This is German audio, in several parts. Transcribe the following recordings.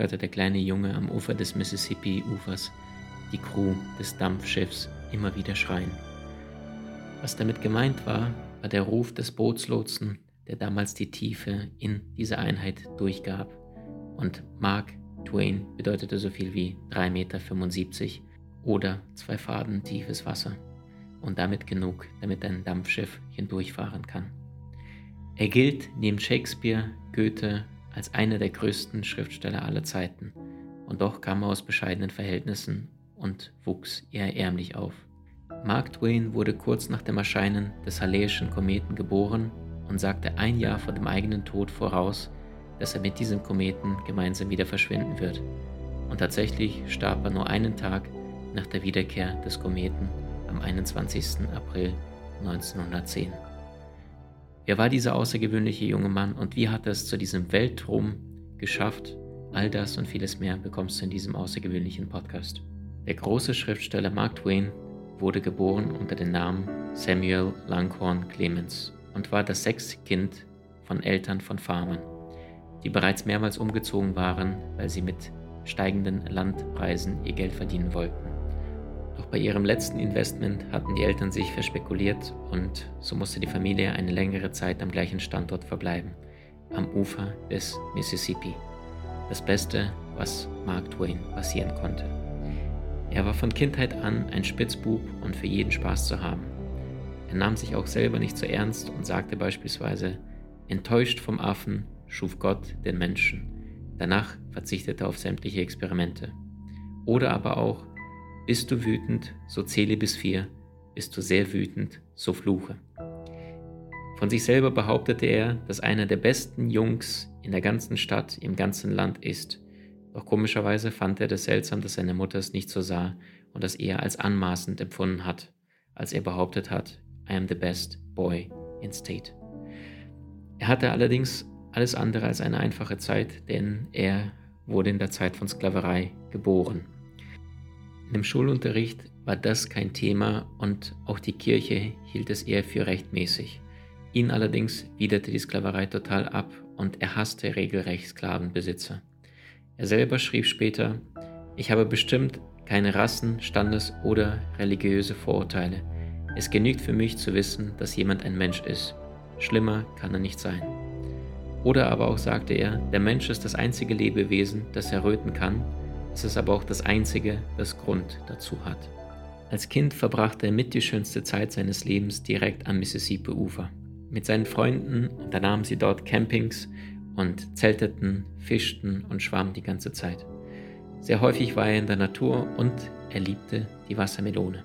hörte der kleine Junge am Ufer des Mississippi-Ufers die Crew des Dampfschiffs immer wieder schreien. Was damit gemeint war, war der Ruf des Bootslotsen, der damals die Tiefe in dieser Einheit durchgab. Und Mark Twain bedeutete so viel wie 3,75 Meter oder zwei Faden tiefes Wasser. Und damit genug, damit ein Dampfschiff hindurchfahren kann. Er gilt neben Shakespeare, Goethe als einer der größten Schriftsteller aller Zeiten. Und doch kam er aus bescheidenen Verhältnissen und wuchs eher ärmlich auf. Mark Twain wurde kurz nach dem Erscheinen des Halleyschen Kometen geboren und sagte ein Jahr vor dem eigenen Tod voraus, dass er mit diesem Kometen gemeinsam wieder verschwinden wird. Und tatsächlich starb er nur einen Tag nach der Wiederkehr des Kometen am 21. April 1910. Wer war dieser außergewöhnliche junge Mann und wie hat er es zu diesem Weltruhm geschafft? All das und vieles mehr bekommst du in diesem außergewöhnlichen Podcast. Der große Schriftsteller Mark Twain wurde geboren unter dem Namen Samuel Langhorne Clemens und war das sechste Kind von Eltern von Farmern, die bereits mehrmals umgezogen waren, weil sie mit steigenden Landpreisen ihr Geld verdienen wollten. Bei ihrem letzten Investment hatten die Eltern sich verspekuliert und so musste die Familie eine längere Zeit am gleichen Standort verbleiben, am Ufer des Mississippi. Das Beste, was Mark Twain passieren konnte. Er war von Kindheit an ein Spitzbub und für jeden Spaß zu haben. Er nahm sich auch selber nicht so ernst und sagte beispielsweise, enttäuscht vom Affen schuf Gott den Menschen. Danach verzichtete er auf sämtliche Experimente. Oder aber auch, bist du wütend, so zähle bis vier, bist du sehr wütend, so fluche. Von sich selber behauptete er, dass einer der besten Jungs in der ganzen Stadt, im ganzen Land ist doch komischerweise fand er es seltsam, dass seine Mutter es nicht so sah und das eher als anmaßend empfunden hat, als er behauptet hat, I am the best boy in state. Er hatte allerdings alles andere als eine einfache Zeit, denn er wurde in der Zeit von Sklaverei geboren. Dem Schulunterricht war das kein Thema und auch die Kirche hielt es eher für rechtmäßig. Ihn allerdings widerte die Sklaverei total ab und er hasste regelrecht Sklavenbesitzer. Er selber schrieb später, ich habe bestimmt keine Rassen, Standes- oder religiöse Vorurteile. Es genügt für mich zu wissen, dass jemand ein Mensch ist. Schlimmer kann er nicht sein. Oder aber auch sagte er, der Mensch ist das einzige Lebewesen, das erröten kann, es ist aber auch das einzige, das Grund dazu hat. Als Kind verbrachte er mit die schönste Zeit seines Lebens direkt am Mississippi-Ufer. Mit seinen Freunden unternahmen sie dort Campings und zelteten, fischten und schwammen die ganze Zeit. Sehr häufig war er in der Natur und er liebte die Wassermelone.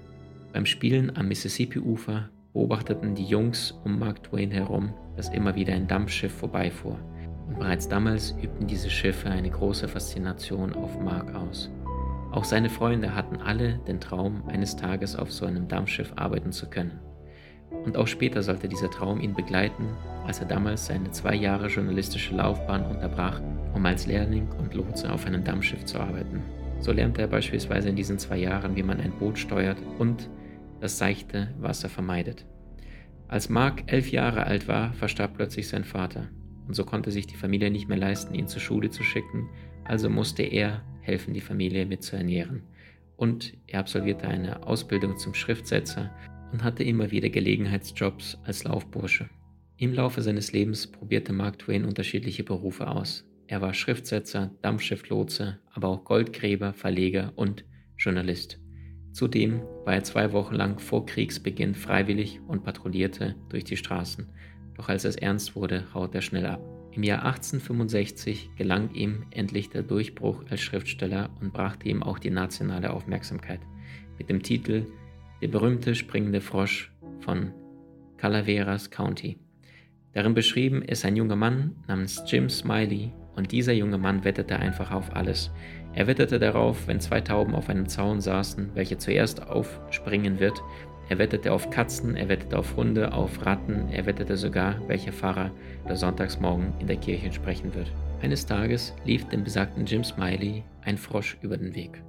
Beim Spielen am Mississippi-Ufer beobachteten die Jungs um Mark Twain herum, dass immer wieder ein Dampfschiff vorbeifuhr. Und bereits damals übten diese Schiffe eine große Faszination auf Mark aus. Auch seine Freunde hatten alle den Traum, eines Tages auf so einem Dampfschiff arbeiten zu können. Und auch später sollte dieser Traum ihn begleiten, als er damals seine zwei Jahre journalistische Laufbahn unterbrach, um als Lehrling und Lotse auf einem Dampfschiff zu arbeiten. So lernte er beispielsweise in diesen zwei Jahren, wie man ein Boot steuert und das seichte Wasser vermeidet. Als Mark elf Jahre alt war, verstarb plötzlich sein Vater. Und so konnte sich die Familie nicht mehr leisten, ihn zur Schule zu schicken, also musste er helfen, die Familie mit zu ernähren. Und er absolvierte eine Ausbildung zum Schriftsetzer und hatte immer wieder Gelegenheitsjobs als Laufbursche. Im Laufe seines Lebens probierte Mark Twain unterschiedliche Berufe aus. Er war Schriftsetzer, Dampfschifflotse, aber auch Goldgräber, Verleger und Journalist. Zudem war er zwei Wochen lang vor Kriegsbeginn freiwillig und patrouillierte durch die Straßen. Doch als es ernst wurde, haut er schnell ab. Im Jahr 1865 gelang ihm endlich der Durchbruch als Schriftsteller und brachte ihm auch die nationale Aufmerksamkeit mit dem Titel der berühmte springende Frosch von Calaveras County. Darin beschrieben ist ein junger Mann namens Jim Smiley Und dieser junge Mann wettete einfach auf alles. Er wettete darauf, wenn zwei Tauben auf einem Zaun saßen, welche zuerst aufspringen wird. Er wettete auf Katzen, er wettete auf Hunde, auf Ratten, er wettete sogar, welcher Pfarrer der Sonntagsmorgen in der Kirche sprechen wird. Eines Tages lief dem besagten Jim Smiley ein Frosch über den Weg.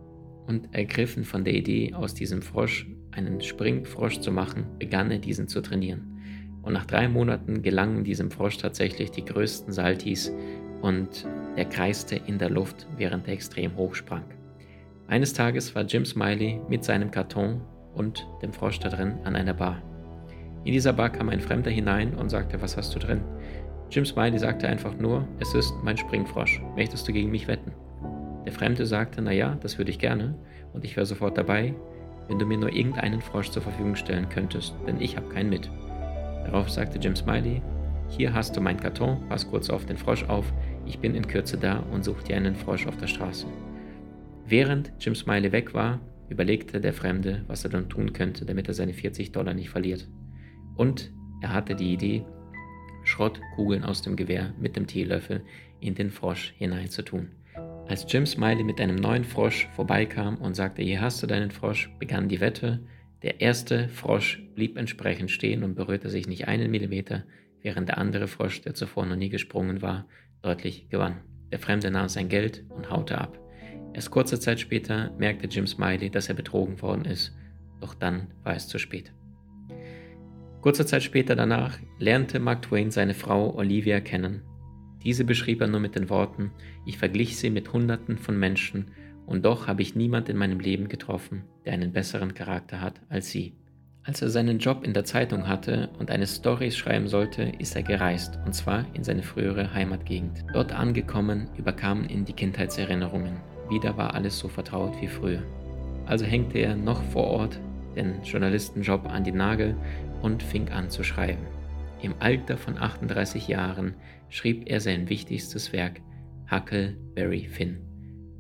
Und ergriffen von der Idee, aus diesem Frosch einen Springfrosch zu machen, begann er diesen zu trainieren. Und nach drei Monaten gelangen diesem Frosch tatsächlich die größten Saltis und er kreiste in der Luft, während er extrem hoch sprang. Eines Tages war Jim Smiley mit seinem Karton und dem Frosch da drin an einer Bar. In dieser Bar kam ein Fremder hinein und sagte, was hast du drin? Jim Smiley sagte einfach nur, es ist mein Springfrosch, möchtest du gegen mich wetten? Der Fremde sagte, naja, das würde ich gerne und ich wäre sofort dabei, wenn du mir nur irgendeinen Frosch zur Verfügung stellen könntest, denn ich habe keinen mit. Darauf sagte Jim Smiley, hier hast du mein Karton, pass kurz auf den Frosch auf, ich bin in Kürze da und such dir einen Frosch auf der Straße. Während Jim Smiley weg war, überlegte der Fremde, was er dann tun könnte, damit er seine 40 Dollar nicht verliert. Und er hatte die Idee, Schrottkugeln aus dem Gewehr mit dem Teelöffel in den Frosch hineinzutun. Als Jim Smiley mit einem neuen Frosch vorbeikam und sagte, hier hast du deinen Frosch, begann die Wette. Der erste Frosch blieb entsprechend stehen und berührte sich nicht einen Millimeter, während der andere Frosch, der zuvor noch nie gesprungen war, deutlich gewann. Der Fremde nahm sein Geld und haute ab. Erst kurze Zeit später merkte Jim Smiley, dass er betrogen worden ist, doch dann war es zu spät. Kurze Zeit später danach lernte Mark Twain seine Frau Olivia kennen. Diese beschrieb er nur mit den Worten, ich verglich sie mit Hunderten von Menschen und doch habe ich niemand in meinem Leben getroffen, der einen besseren Charakter hat als sie. Als er seinen Job in der Zeitung hatte und eine Story schreiben sollte, ist er gereist, und zwar in seine frühere Heimatgegend. Dort angekommen, überkamen ihn die Kindheitserinnerungen. Wieder war alles so vertraut wie früher. Also hängte er noch vor Ort den Journalistenjob an die Nagel und fing an zu schreiben. Im Alter von 38 Jahren schrieb er sein wichtigstes Werk Huckleberry Finn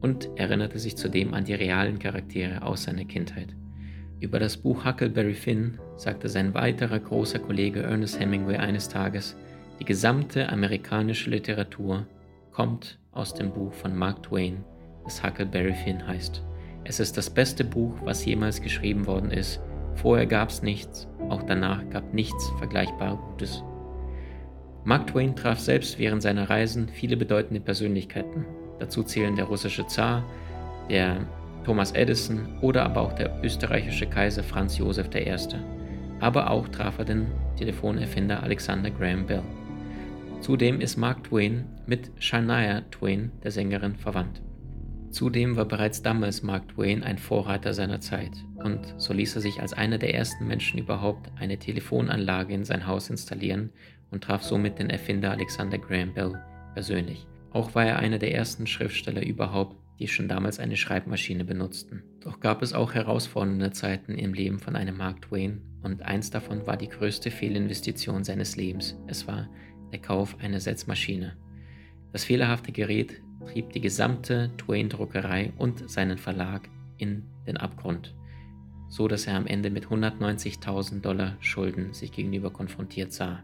und erinnerte sich zudem an die realen Charaktere aus seiner Kindheit. Über das Buch Huckleberry Finn sagte sein weiterer großer Kollege Ernest Hemingway eines Tages, die gesamte amerikanische Literatur kommt aus dem Buch von Mark Twain, das Huckleberry Finn heißt. Es ist das beste Buch, was jemals geschrieben worden ist. Vorher gab es nichts, auch danach gab nichts vergleichbar Gutes. Mark Twain traf selbst während seiner Reisen viele bedeutende Persönlichkeiten. Dazu zählen der russische Zar, der Thomas Edison oder aber auch der österreichische Kaiser Franz Josef I. Aber auch traf er den Telefonerfinder Alexander Graham Bell. Zudem ist Mark Twain mit Shania Twain, der Sängerin, verwandt. Zudem war bereits damals Mark Twain ein Vorreiter seiner Zeit und so ließ er sich als einer der ersten Menschen überhaupt eine Telefonanlage in sein Haus installieren und traf somit den Erfinder Alexander Graham Bell persönlich. Auch war er einer der ersten Schriftsteller überhaupt, die schon damals eine Schreibmaschine benutzten. Doch gab es auch herausfordernde Zeiten im Leben von einem Mark Twain und eins davon war die größte Fehlinvestition seines Lebens. Es war der Kauf einer Setzmaschine. Das fehlerhafte Gerät trieb die gesamte Twain-Druckerei und seinen Verlag in den Abgrund, so dass er am Ende mit 190.000 Dollar Schulden sich gegenüber konfrontiert sah.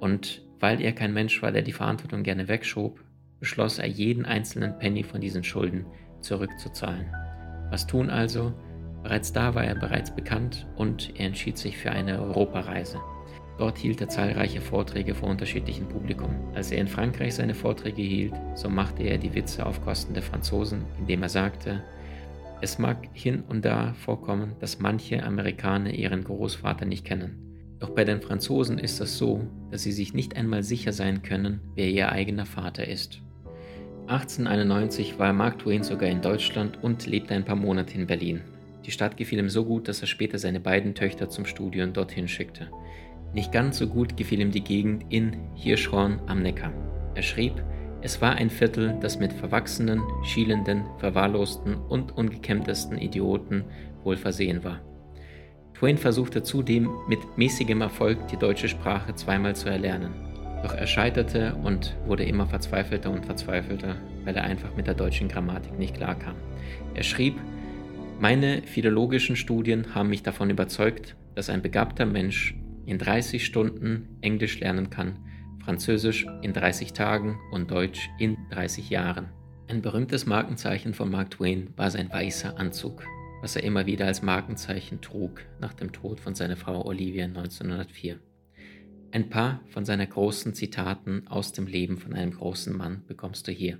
Und weil er kein Mensch war, der die Verantwortung gerne wegschob, beschloss er, jeden einzelnen Penny von diesen Schulden zurückzuzahlen. Was tun also? Bereits da war er bereits bekannt und er entschied sich für eine Europareise. Dort hielt er zahlreiche Vorträge vor unterschiedlichem Publikum. Als er in Frankreich seine Vorträge hielt, so machte er die Witze auf Kosten der Franzosen, indem er sagte, es mag hin und da vorkommen, dass manche Amerikaner ihren Großvater nicht kennen. Doch bei den Franzosen ist es so, dass sie sich nicht einmal sicher sein können, wer ihr eigener Vater ist. 1891 war Mark Twain sogar in Deutschland und lebte ein paar Monate in Berlin. Die Stadt gefiel ihm so gut, dass er später seine beiden Töchter zum Studium dorthin schickte. Nicht ganz so gut gefiel ihm die Gegend in Hirschhorn am Neckar. Er schrieb, es war ein Viertel, das mit verwachsenen, schielenden, verwahrlosten und ungekämmtesten Idioten wohl versehen war. Twain versuchte zudem mit mäßigem Erfolg die deutsche Sprache zweimal zu erlernen. Doch er scheiterte und wurde immer verzweifelter und verzweifelter, weil er einfach mit der deutschen Grammatik nicht klarkam. Er schrieb, meine philologischen Studien haben mich davon überzeugt, dass ein begabter Mensch in 30 Stunden Englisch lernen kann, Französisch in 30 Tagen und Deutsch in 30 Jahren. Ein berühmtes Markenzeichen von Mark Twain war sein weißer Anzug, was er immer wieder als Markenzeichen trug nach dem Tod von seiner Frau Olivia 1904. Ein paar von seinen großen Zitaten aus dem Leben von einem großen Mann bekommst du hier.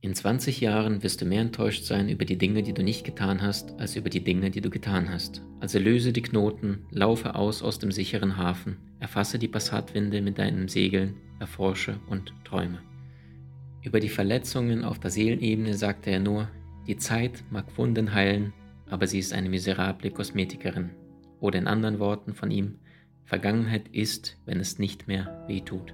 In 20 Jahren wirst du mehr enttäuscht sein über die Dinge, die du nicht getan hast, als über die Dinge, die du getan hast. Also löse die Knoten, laufe aus aus dem sicheren Hafen, erfasse die Passatwinde mit deinen Segeln, erforsche und träume. Über die Verletzungen auf der Seelenebene sagte er nur, die Zeit mag Wunden heilen, aber sie ist eine miserable Kosmetikerin. Oder in anderen Worten von ihm, Vergangenheit ist, wenn es nicht mehr weh tut.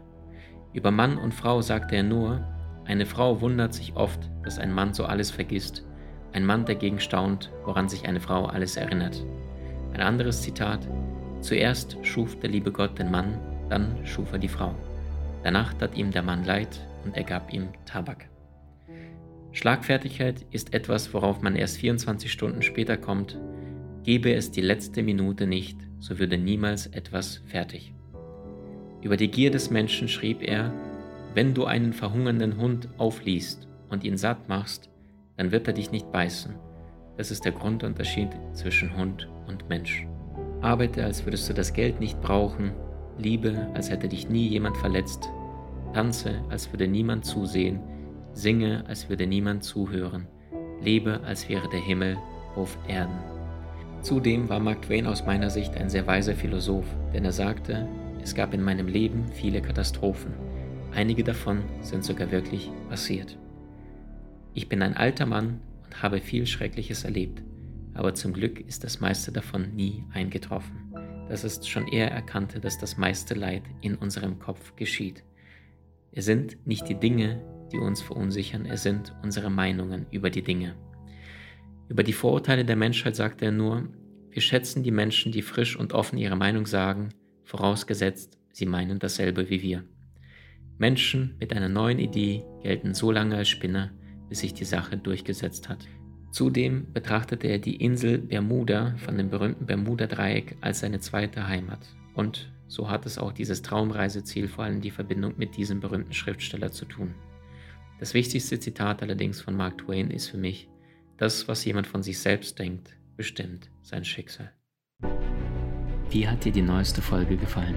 Über Mann und Frau sagte er nur, eine Frau wundert sich oft, dass ein Mann so alles vergisst. Ein Mann dagegen staunt, woran sich eine Frau alles erinnert. Ein anderes Zitat. Zuerst schuf der liebe Gott den Mann, dann schuf er die Frau. Danach tat ihm der Mann leid und er gab ihm Tabak. Schlagfertigkeit ist etwas, worauf man erst 24 Stunden später kommt. Gebe es die letzte Minute nicht, so würde niemals etwas fertig. Über die Gier des Menschen schrieb er, wenn du einen verhungernden Hund aufliest und ihn satt machst, dann wird er dich nicht beißen. Das ist der Grundunterschied zwischen Hund und Mensch. Arbeite, als würdest du das Geld nicht brauchen, liebe, als hätte dich nie jemand verletzt, tanze, als würde niemand zusehen, singe, als würde niemand zuhören, lebe, als wäre der Himmel auf Erden. Zudem war Mark Twain aus meiner Sicht ein sehr weiser Philosoph, denn er sagte, es gab in meinem Leben viele Katastrophen. Einige davon sind sogar wirklich passiert. Ich bin ein alter Mann und habe viel Schreckliches erlebt, aber zum Glück ist das meiste davon nie eingetroffen. Das ist schon eher erkannte, dass das meiste Leid in unserem Kopf geschieht. Es sind nicht die Dinge, die uns verunsichern, es sind unsere Meinungen über die Dinge. Über die Vorurteile der Menschheit sagte er nur, wir schätzen die Menschen, die frisch und offen ihre Meinung sagen, vorausgesetzt, sie meinen dasselbe wie wir. Menschen mit einer neuen Idee gelten so lange als Spinner, bis sich die Sache durchgesetzt hat. Zudem betrachtete er die Insel Bermuda von dem berühmten Bermuda-Dreieck als seine zweite Heimat. Und so hat es auch dieses Traumreiseziel vor allem die Verbindung mit diesem berühmten Schriftsteller zu tun. Das wichtigste Zitat allerdings von Mark Twain ist für mich, das, was jemand von sich selbst denkt, bestimmt sein Schicksal. Wie hat dir die neueste Folge gefallen?